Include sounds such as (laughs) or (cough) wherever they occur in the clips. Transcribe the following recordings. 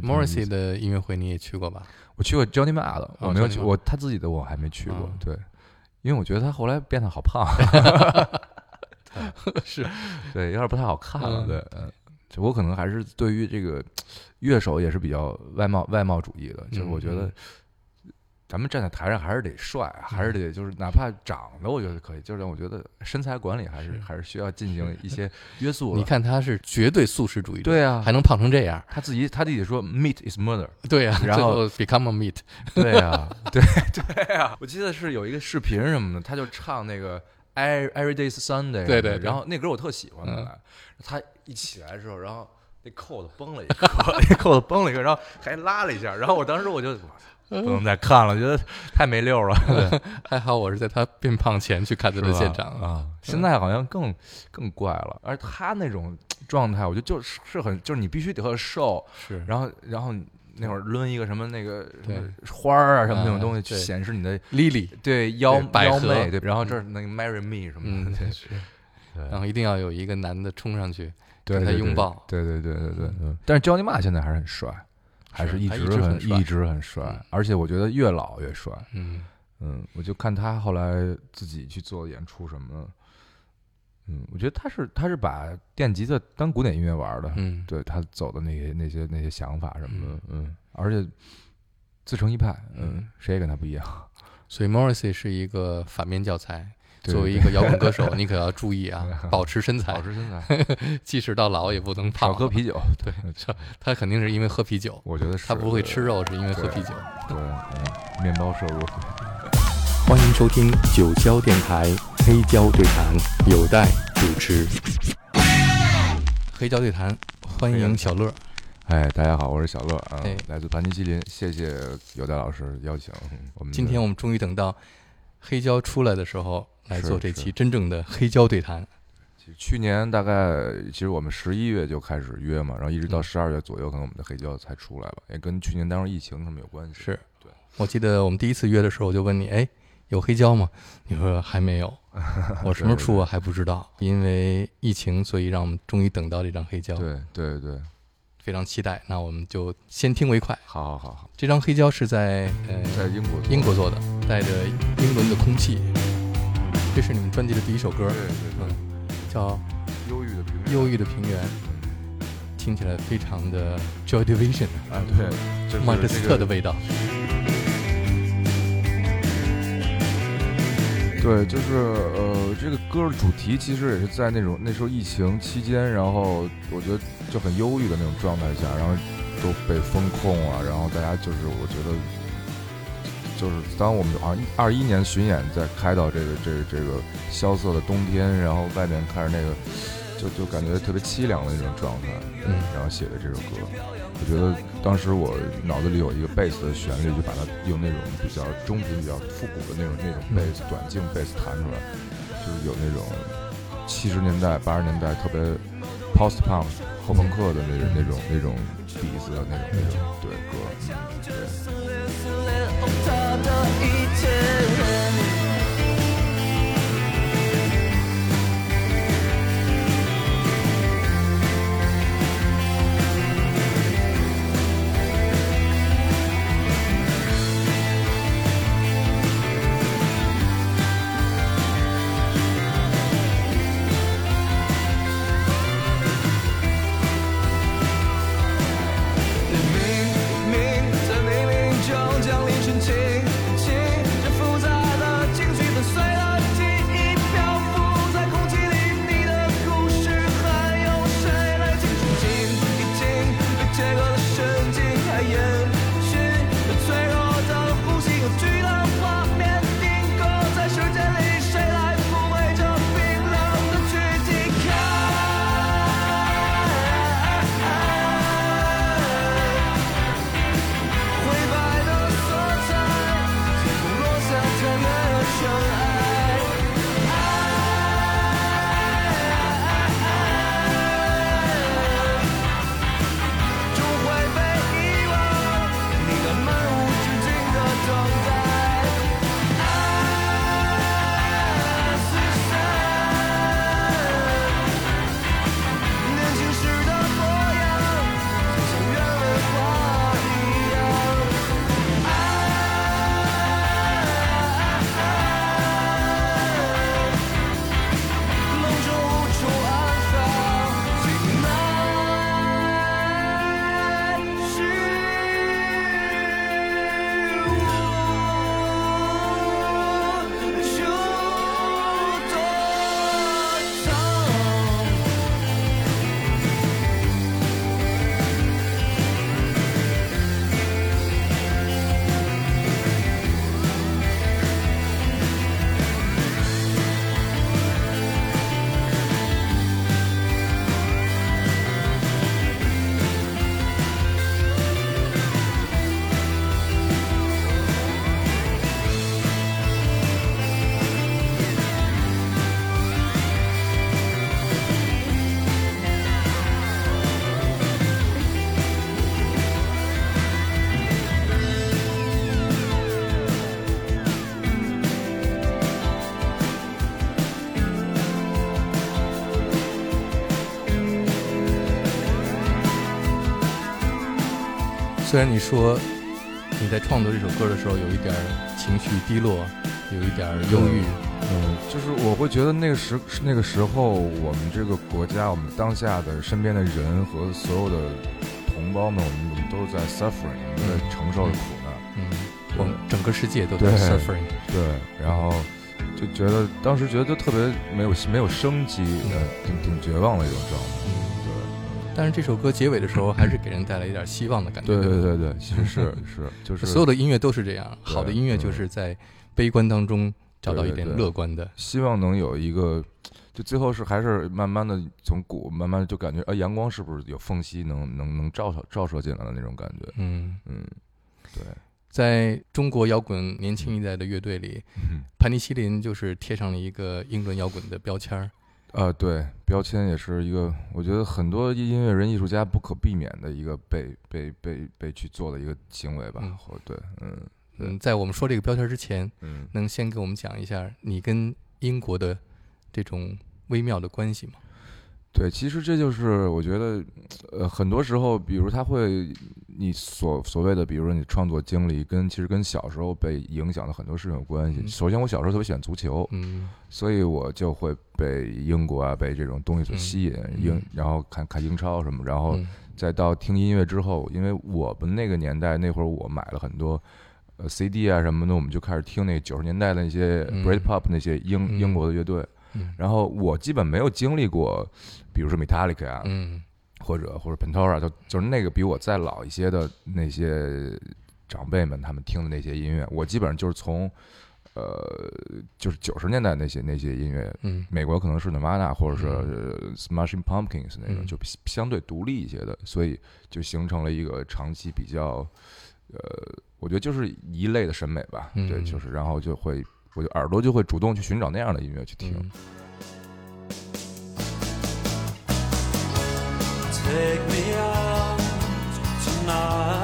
Morrissey 的音乐会你也去过吧？我去过 Johnny Marr 的，我没有去我他自己的我还没去过嗯，对，因为我觉得他后来变得好胖，(laughs) 是，对，有点不太好看了，嗯。对，我可能还是对于这个乐手也是比较外貌外貌主义的，就是我觉得嗯咱们站在台上还是得帅，还是得就是哪怕长得我觉得可以，就是我觉得身材管理还是是。还是需要进行一些 (laughs) 约束。你看他是绝对素食主义者，对啊还能胖成这样，他自己他自己说 meat is murder，对啊、然后 become a meat，(laughs) 对啊、(laughs) 对对啊、我记得是有一个视频什么的，他就唱那个 Every Every Day is Sunday，对对对然后那歌我特喜欢他一起来的时候，然后那扣子崩了一个，那扣子崩了一个，然后还拉了一下，然后我当时我就不能再看了，觉得太没溜了，还好我是在他变胖前去看他的现场啊，现在好像更更怪了，而他那种状态，我觉得就是是很就是你必须得特瘦，是，然后然后那会儿抡一个什么那个花儿啊什么那种啊东西，去显示你的 Lily，对腰对百腰妹，对，然后这儿那个 marry me 什么嗯的，对，然后一定要有一个男的冲上去对，跟他对拥抱，对对对对对，嗯。但是 Johnny Ma 现在还是很帅，还是一直直很帅一直很帅嗯，而且我觉得越老越帅。嗯，嗯，我就看他后来自己去做演出什么的，嗯，我觉得他是他是把电吉他当古典音乐玩的，嗯，对他走的那些那些那些想法什么的，嗯，而且自成一派，嗯嗯，谁也跟他不一样。所以 Morrissey 是一个反面教材。对作为一个摇滚歌手，(laughs) 你可要注意啊，保持身材保，持身材，(laughs) 即使到老也不能胖。少喝啤酒，对，他肯定是因为喝啤酒，我觉得是他不会吃肉是因为喝啤酒。(laughs) 对，嗯，面包摄入。欢迎收听九霄电台黑胶对谈，有待主持。黑胶对谈，欢迎小乐。哎，大家好，我是小乐啊哎，来自盘尼西林，谢谢有代老师邀请。嗯我们今天我们终于等到黑胶出来的时候来做这期真正的黑胶对谈。去年大概，其实我们十一月就开始约嘛，然后一直到嗯十二月左右，可能我们的黑胶才出来吧，也跟去年当时疫情什么有关系。是对，我记得我们第一次约的时候，我就问你，哎，有黑胶吗？你说还没有。(laughs) 我什么时候出我还不知道，因为疫情，所以让我们终于等到这张黑胶，对对对，非常期待。那我们就先听为快。好好好好，这张黑胶是在呃在英国英国做的，带着英伦的空气。这是你们专辑的第一首歌对，对对，叫忧郁的平原《忧郁的平原》，听起来非常的 Joy Division，啊，对，就是曼彻斯特的味道。对，就是呃，这个歌的主题其实也是在那种那时候疫情期间，然后我觉得就很忧郁的那种状态下，然后都被封控啊，然后大家就是我觉得，就是当我们好像二一年巡演在开到这个这个这个萧瑟的冬天，然后外面看着那个，就就感觉特别凄凉的那种状态，嗯。然后写的这首歌，我觉得当时我脑子里有一个贝斯的旋律，就把它用那种比较中频、比较复古的那种那种嗯。贝斯、短镜贝斯弹出来，就是有那种七十年代、八十年代特别 post punk 后朋克的那种、那种那种底子的那种那种对歌，嗯，对。虽然你说你在创作这首歌的时候有一点情绪低落，有一点忧郁，嗯，就是我会觉得那个时那个时候，我们这个国家，我们当下的身边的人和所有的同胞们，我们我们都是在 suffering，我们在承受着苦难。嗯，我们整个世界都在 suffering。对，然后就觉得当时觉得就特别没有没有生机，挺挺绝望的一种状态。但是这首歌结尾的时候，还是给人带来一点希望的感觉。对对对对，其实是是 (laughs) 就是所有的音乐都是这样，好的音乐就是在悲观当中。找到一点乐观的，希望能有一个，就最后是还是慢慢的从鼓慢慢就感觉，啊，阳光是不是有缝隙能能能照射照射进来的那种感觉？嗯嗯，对，在中国摇滚年轻一代的乐队里，盘尼西林就是贴上了一个英伦摇滚的标签儿。啊，对，标签也是一个，我觉得很多音乐人、艺术家不可避免的一个被被被被去做的一个行为吧？或对，嗯。嗯，在我们说这个标签之前，嗯，能先给我们讲一下你跟英国的这种微妙的关系吗？对，其实这就是我觉得，呃，很多时候，比如他会，你所所谓的，比如说你创作经历，跟其实跟小时候被影响的很多事情有关系。首先，我小时候特别喜欢足球，嗯，所以我就会被英国啊，被这种东西所吸引，英，然后看看英超什么，然后再到听音乐之后，因为我们那个年代那会儿，我买了很多。呃，CD 啊什么的，我们就开始听那九十年代的那些 Britpop 那些英英国的乐队。然后我基本没有经历过，比如说 Metallica 啊，或者或者 Pantera，就就是那个比我再老一些的那些长辈们他们听的那些音乐，我基本上就是从呃就是九十年代那些那些音乐，美国可能是 Nirvana 或者是 Smashing Pumpkins 那种，就相对独立一些的，所以就形成了一个长期比较。呃，我觉得就是一类的审美吧，对，就是，然后就会，我就耳朵就会主动去寻找那样的音乐去听。Cause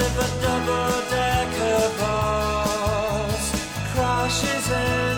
slip a double-decker bus crashes in.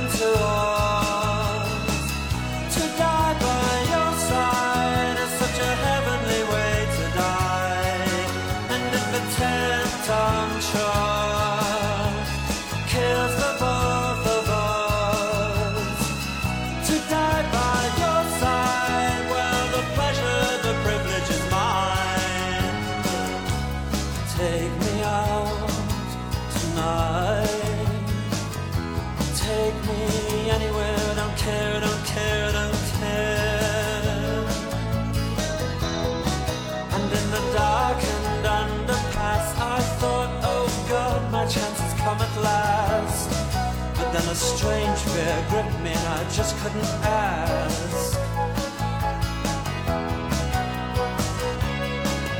A strange fear gripped me and I just couldn't ask.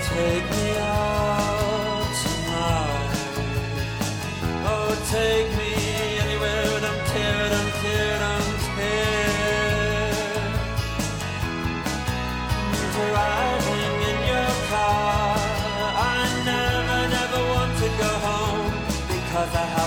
Take me out tonight. Oh, take me anywhere. Don't care, don't care, don't care. Driving in your car. I never, never want to go home because I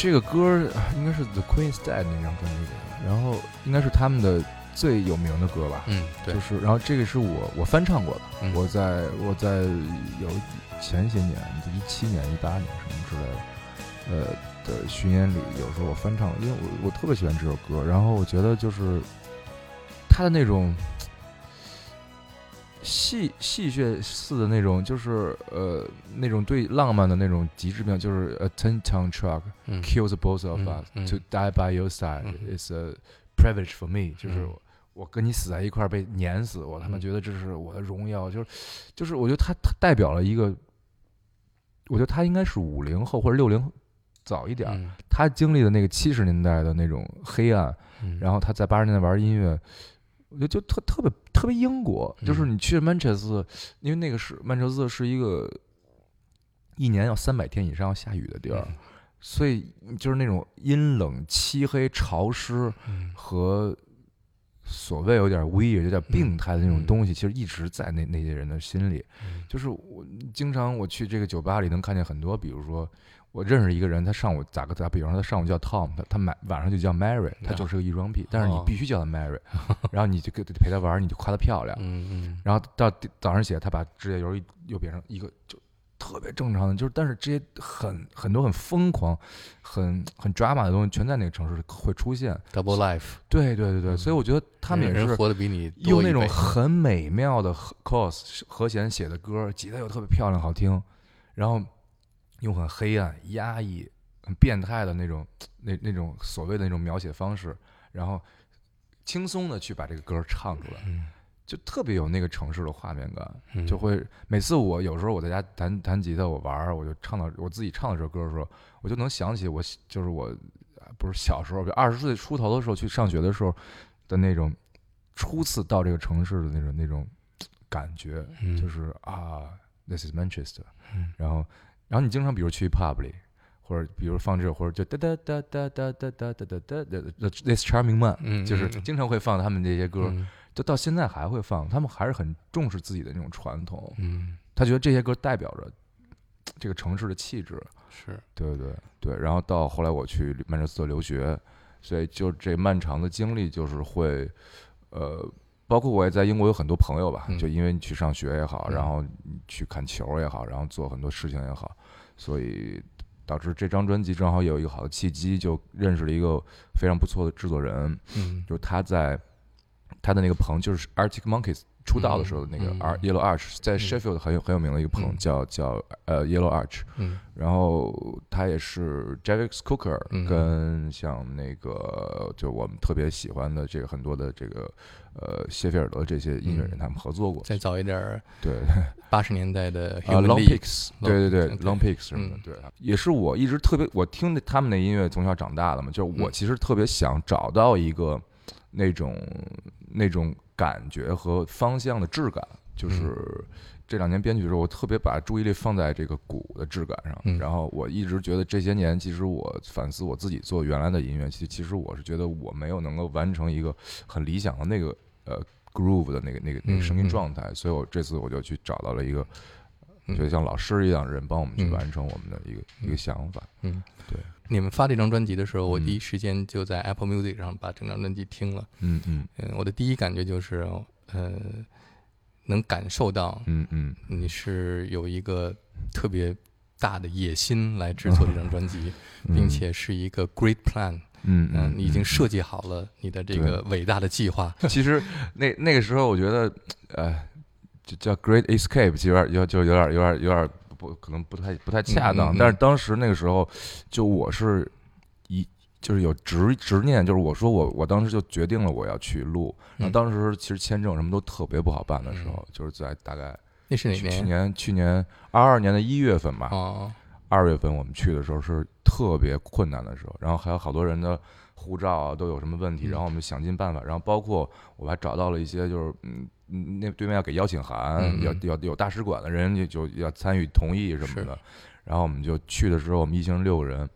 这个歌儿应该是 The Queen's Dead 那张专辑里的，然后应该是他们的最有名的歌吧。嗯，对就，是，然后这个是我我翻唱过的，嗯我在我在有前些年，一七年、一八年什么之类的，呃的巡演里，有时候我翻唱，因为我我特别喜欢这首歌，然后我觉得就是他的那种戏戏谑似的那种，就是呃那种对浪漫的那种极致表现，就是 a ten ton truck 嗯。Kills both of 嗯 us、嗯。To die by your side 嗯。Is a privilege for me，、就是嗯。我跟你死在一块儿被碾死，我他妈嗯。觉得这是我的荣耀，就是就是我觉得他他代表了一个，我觉得他应该是五零后或者六零早一点他经历的那个七十年代的那种黑暗，嗯，然后他在八十年代玩音乐，我觉得就特特别特别英国，就是嗯。你去曼彻斯特，因为那个是曼彻斯特是一个一年要三百天以上要下雨的地儿，嗯。所以就是那种阴冷、漆黑、潮湿嗯。和所谓有点 weird、有点病态的那种嗯。东西，其实一直在那那些人的心里。嗯。就是我经常我去这个酒吧里能看见很多，比如说我认识一个人，他上午咋个打比方说，他上午叫 Tom，他他晚晚上就叫 Mary，他就是个异装癖，但是你哦。必须叫他 Mary，然后你就跟陪他玩，你就夸他漂亮，嗯嗯。然后到第早上起来，他把指甲油又变成一个就特别正常的，就是但是这些很很多很疯狂、很很 drama 的东西，全在那个城市会出现。，Double Life，对对对对，所以我觉得他们也是活得比你用那种很美妙的和 cos 和弦写的歌，吉他又特别漂亮好听，然后用很黑暗、压抑、很变态的那种那那种所谓的那种描写方式，然后轻松的去把这个歌唱出来，嗯就特别有那个城市的画面感。嗯就会每次我有时候我在家弹弹吉他，我玩儿，我就唱到我自己唱到这首歌的时候，我就能想起我就是我呃不是小时候，就二十岁出头的时候去上学的时候的那种初次到这个城市的那种那种感觉，嗯就是啊，this is Manchester，嗯然后然后你经常比如去 pub 里。或者比如放这首，或者就哒哒哒哒哒哒哒哒哒哒哒，This Charming Man，嗯就是嗯经常会放他们这些歌，嗯就到现在还会放，他们还是很重视自己的那种传统。嗯他觉得这些歌代表着这个城市的气质，是对对对。然后到后来我去曼彻斯特留学，所以就这漫长的经历，就是会，呃，包括我也在英国有很多朋友吧，嗯。就因为你去上学也好，嗯。然后你去看球也好，然后做很多事情也好，所以导致这张专辑正好有一个好的契机，就认识了一个非常不错的制作人，嗯。就是他在他的那个棚，就是 Arctic Monkeys 出道的时候的那个嗯。Ar Yellow Arch，在嗯。Sheffield 很有很有名的一个朋友叫叫呃 Yellow Arch，嗯。然后他也是 Javis Cooker 嗯。跟像那个就我们特别喜欢的这个很多的这个呃谢菲尔德这些音乐人嗯。他们合作过，再早一点儿，对。八十年代的啊 Long Peaks，对对对 Long Peaks 什么的嗯，对，也是我一直特别我听的他们的音乐从小长大的嘛，就是我嗯。其实特别想找到一个那种那种感觉和方向的质感，就是嗯这两年编曲的时候，我特别把注意力放在这个鼓的质感上，嗯然后我一直觉得这些年，其实我反思我自己做原来的音乐，其实其实我是觉得我没有能够完成一个很理想的那个呃 groove 的那个那个那个声音状态，所以我这次我就去找到了一个。嗯就像老师一样的人帮我们去嗯完成我们的一个、一个想法。嗯，对。你们发这张专辑的时候，我嗯第一时间就在 Apple Music 上把整张专辑听了。嗯嗯嗯，我的第一感觉就是，呃，能感受到嗯嗯你是有一个特别大的野心来制作这张专辑，(laughs) 嗯，并且是一个 great plan。嗯嗯，你已经设计。计好了你的这个伟大的计划。(laughs) 其实那那个时候，我觉得，呃，就叫 Great Escape，就有点有就有点有点有点不可能不太不太恰当。嗯嗯嗯但是当时那个时候，就我是一就是有执执念，就是我说我我当时就决定了我要去录。然后嗯当时其实签证什么都特别不好办的时候，就是在大概那是哪去去年？去年二二年的一月份吧，哦，二月份我们去的时候是特别困难的时候，然后还有好多人的护照啊都有什么问题，嗯然后我们想尽办法，然后包括我还找到了一些就是嗯嗯那对面要给邀请函，要要有大使馆的人就就要参与同意什么的，然后我们就去的时候，我们一行六个人，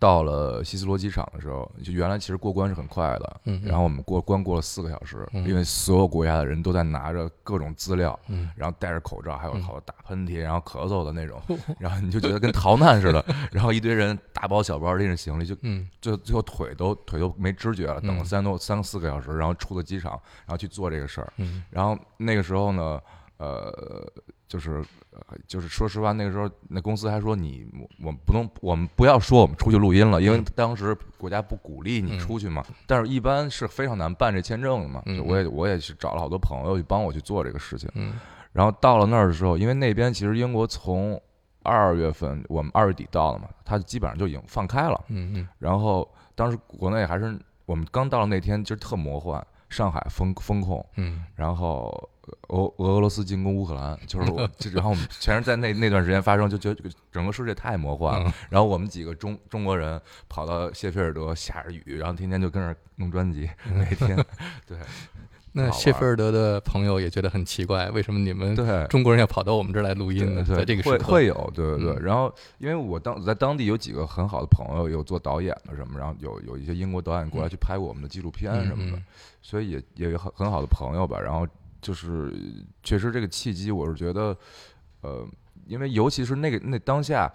到了希斯罗机场的时候，就原来其实过关是很快的，嗯，然后我们过关过了四个小时，嗯因为所有国家的人都在拿着各种资料，嗯然后戴着口罩，还有嗯好多打喷嚏，然后咳嗽的那种，然后你就觉得跟逃难似的，然后一堆人大包小包拎着行李，就嗯最最后腿都腿都没知觉了，等了嗯三多三四个小时，然后出了机场，然后去做这个事儿，嗯然后那个时候呢，呃，就是呃就是说实话，那个时候那公司还说你我我们不能我们不要说我们出去录音了，因为嗯当时国家不鼓励你嗯出去嘛。但是一般是非常难办这签证的嘛，我也我也是找了好多朋友去帮我去做这个事情。嗯然后到了那儿的时候，因为那边其实英国从二月份我们二月底到了嘛，它基本上就已经放开了。嗯嗯然后当时国内还是我们刚到的那天，就是特魔幻，上海封封控，嗯然后俄俄俄罗斯进攻乌克兰，就是我，(laughs) 就然后我们全是在那那段时间发生，就觉得整个世界太魔幻了。嗯然后我们几个中中国人跑到谢菲尔德，下着雨，然后天天就跟那儿弄专辑，每天 (laughs) 对那谢菲尔德的朋友也觉得很奇怪，为什么你们对。中国人要跑到我们这儿来录音呢？对，在这个会会有，对对对。嗯然后，因为我当在当地有几个很好的朋友，有做导演的什么，然后有有一些英国导演过来去拍我们的纪录片什么的，嗯所以也也有很很好的朋友吧。然后就是确实这个契机，我是觉得，呃，因为尤其是那个那当下，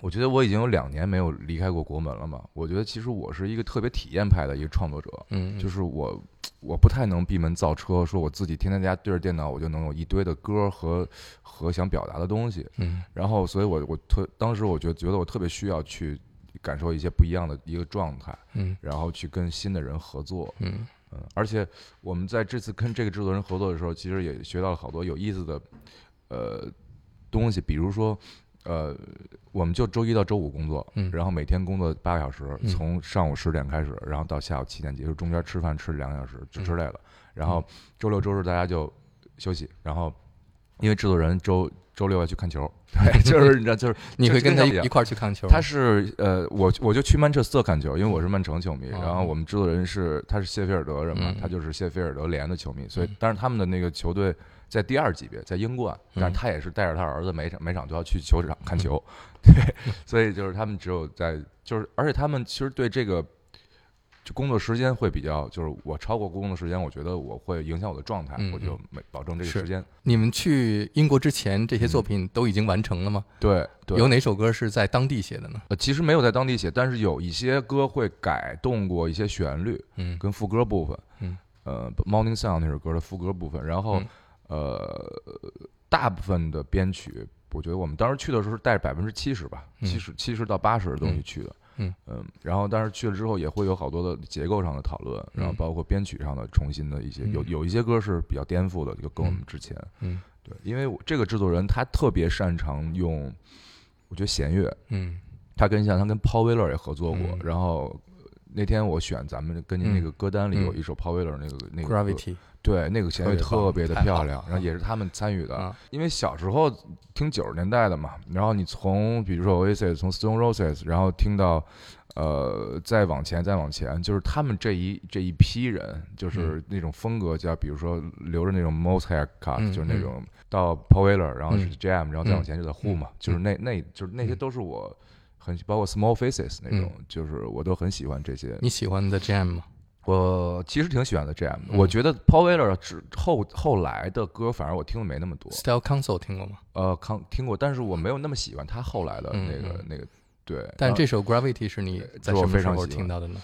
我觉得我已经有两年没有离开过国门了嘛。我觉得其实我是一个特别体验派的一个创作者，嗯，就是是我我不太能闭门造车，说我自己天天在家对着电脑，我就能有一堆的歌和和想表达的东西。嗯然后，所以我我特当时我觉得觉得我特别需要去感受一些不一样的一个状态，嗯然后去跟新的人合作。嗯嗯，而且我们在这次跟这个制作人合作的时候，其实也学到了好多有意思的呃东西，比如说。呃，我们就周一到周五工作，嗯然后每天工作八个小时，嗯从上午十点开始，然后到下午七点结束，中间吃饭吃两个小时之嗯之类的。然后周六周日大家就休息，然后因为制作人周周六要去看球，(laughs) 对，就是你知道，就是 (laughs) 你会跟他一一块儿去看球？他是呃，我我就去曼彻斯特看球，因为我是曼城球迷。哦然后我们制作人是他是谢菲尔德人嘛嗯，他就是谢菲尔德联的球迷，所以嗯但是他们的那个球队在第二级别，在英冠，但是嗯他也是带着他儿子每场每场都要去球场看 (laughs) 球，对，所以就是他们只有在就是，而且他们其实对这个。就工作时间会比较，就是我超过工作时间，我觉得我会影响我的状态，嗯我就没保证这个时间。你们去英国之前，这些作品都已经完成了吗？对，嗯对，有哪首歌是在当地写的呢？呃，其实没有在当地写，但是有一些歌会改动过一些旋律嗯跟副歌部分。嗯，呃，《Morning Sun》那首歌的副歌部分，然后、嗯呃，大部分的编曲，我觉得我们当时去的时候是带百分之七十吧，嗯七十七十到八十的东西嗯去的。嗯然后但是去了之后也会有好多的结构上的讨论，然后嗯。包括编曲上的重新的一些，有嗯。有一些歌是比较颠覆的，就跟我们之前。嗯。对，因为我这个制作人他特别擅长用，我觉得弦乐，嗯。他跟像他跟 Paul Weller 也合作过，嗯。然后那天我选咱们跟您那嗯。个歌单里嗯。有一首 Paul Weller 那个那个歌，Gravity 对那个弦乐特别的漂亮，然后也是他们参与的，啊，因为小时候听九十年代的嘛，然后你从比如说 Oasis 从 Stone Roses，然后听到呃再往前再往前，就是他们这一这一批人，就是那种风格叫比如说留着那种 Moss haircut，、嗯就是那种到 Paul Weller，然后是嗯 Jam，、然后再往前就在 Who 嘛，嗯就是那那就是那些嗯都是我很包括 Small Faces 那种，就是我都很喜欢这些。你喜欢 The Jam 吗？我其实挺喜欢的 Jam，、嗯我觉得 Paul Weller 只后后来的歌反而我听的没那么多。Style Council 听过吗？呃，康听过，但是我没有那么喜欢他后来的嗯那个、嗯那个，对。但这首 Gravity 是你在我什么时候非常听到的呢？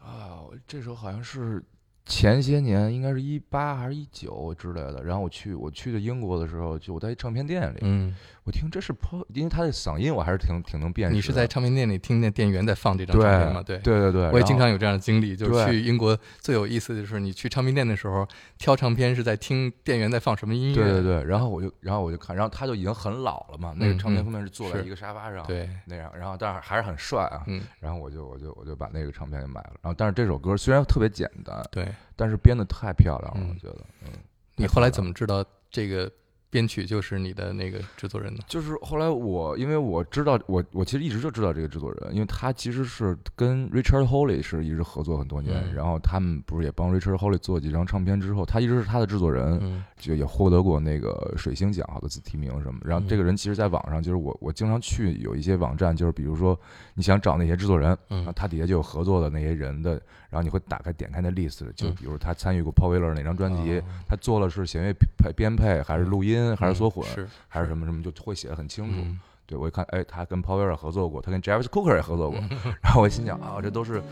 啊，这首好像是前些年，应该是一八还是一九之类的。然后我去我去的英国的时候，就我在唱片店里，嗯，我听这是 Paul，因为他的嗓音我还是挺挺能辨识。你是在唱片店里听见店员在放这张唱片吗？对。对对对，我也经常有这样的经历，就是去英国最有意思的就是你去唱片店的时候挑唱片是在听店员在放什么音乐。对对对，然后我就然后我就看，然后他就已经很老了嘛，那个唱片封面是坐在一个沙发上，对那样，然后但是还是很帅啊。嗯，然后我就我就我就把那个唱片给买了，然后但是这首歌虽然特别简单，对。但是编的太漂亮了，嗯我觉得，嗯，你后来怎么知道这个编曲就是你的那个制作人呢？就是后来我，因为我知道我我其实一直就知道这个制作人，因为他其实是跟 Richard Holly 是一直合作很多年，嗯。然后他们不是也帮 Richard Holly 做几张唱片之后，他一直是他的制作人，嗯就也获得过那个水星奖好多次提名什么。然后这个人其实在网上，就是我我经常去有一些网站，就是比如说你想找那些制作人，然后嗯他底下就有合作的那些人的，然后你会打开点开那 list，就嗯。比如他参与过 Paul Weller 哪张专辑，哦。他做了是弦乐配编配还是录音还是缩混。嗯是还是什么什么，就会写的很清楚。嗯对我一看，哎，他跟 Paul Weller 合作过，他跟 Jarvis Cocker 也合作过，嗯然后我心想啊，这都是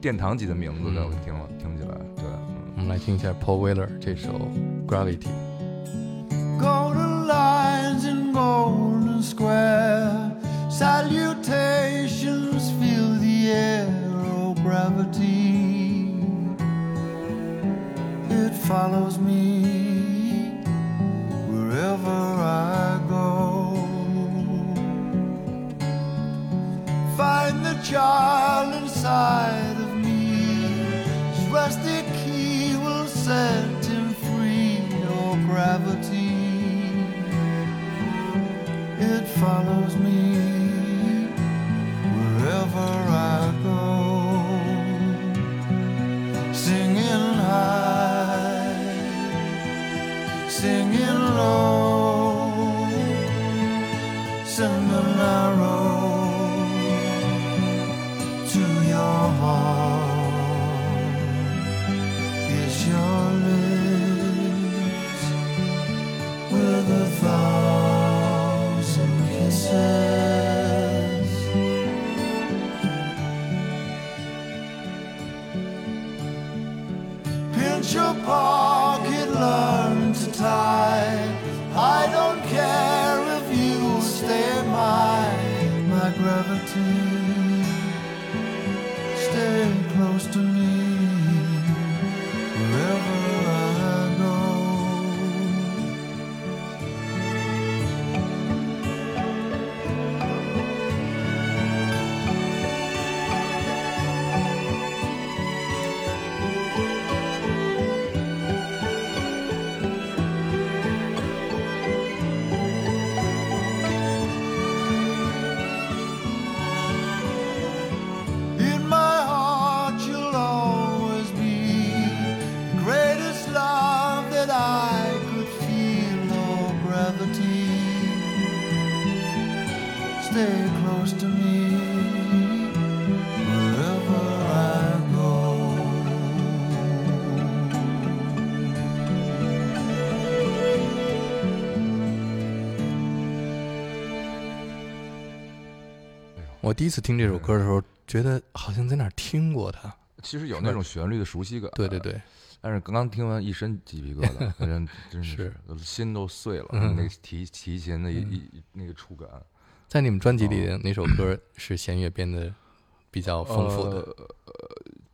殿堂级的名字的，嗯我听了听起来，对，嗯我们来听一下 Paul Weller 这首 Gravity。Golden lines in golden square. Salutations fill the air. Oh, gravity. It follows me stay close to me wherever I go. (laughs) 我第一次听这首歌的时候，觉得好像在哪儿听过它。其实有那种旋律的熟悉感，对对，对，但是刚刚听完一身鸡皮疙瘩，(laughs) 真是是。心都碎了，嗯。那个提提琴的一一一那个触感，在你们专辑里哪首歌是弦乐编的比较丰富的？呃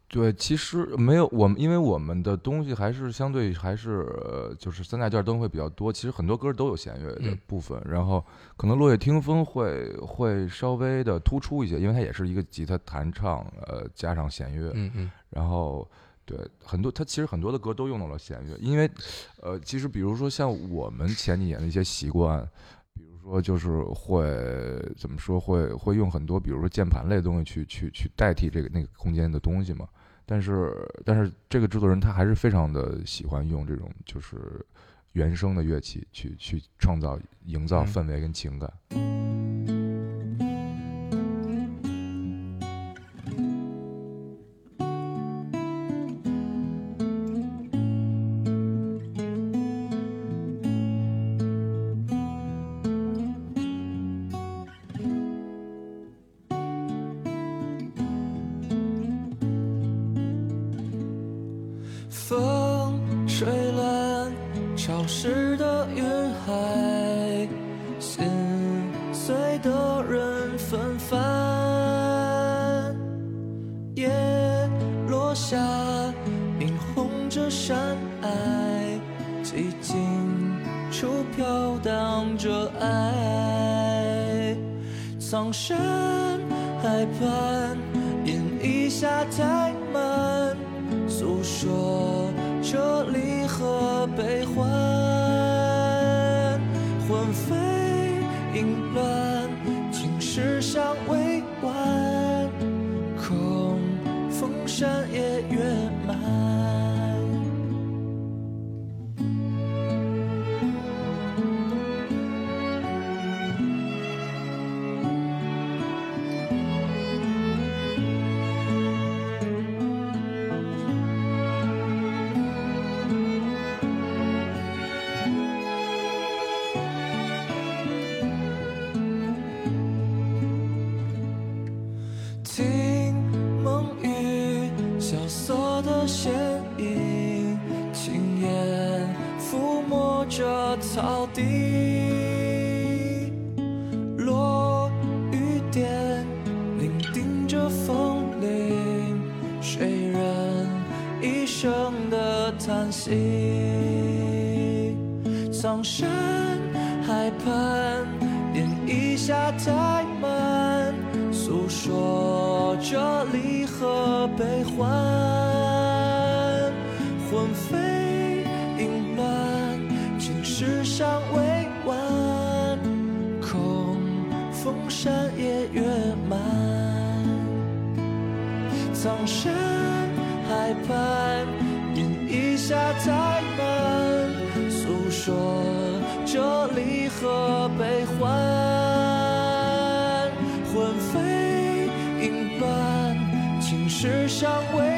对，其实没有我们，因为我们的东西还是相对还是呃就是三大件都会比较多。其实很多歌都有弦乐的嗯部分，然后可能落叶听风会会稍微的突出一些，因为它也是一个吉他弹唱，呃，加上弦乐，嗯嗯然后对很多，它其实很多的歌都用到了弦乐，因为呃，其实比如说像我们前几年的一些习惯。说，就是会怎么说，会会用很多，比如说键盘类的东西去去去代替这个那个空间的东西嘛。但是但是这个制作人他还是非常的喜欢用这种就是原声的乐器去去创造营造嗯氛围跟情感。风消失的云海，心碎的人纷繁。夜落下，映红着山隘，寂静处飘荡着爱。苍山海畔，饮一下太满，诉说着离世上未完，空风山也月满。苍山海畔，饮一下太满，诉说着离合悲欢。魂飞影伴，情世上未。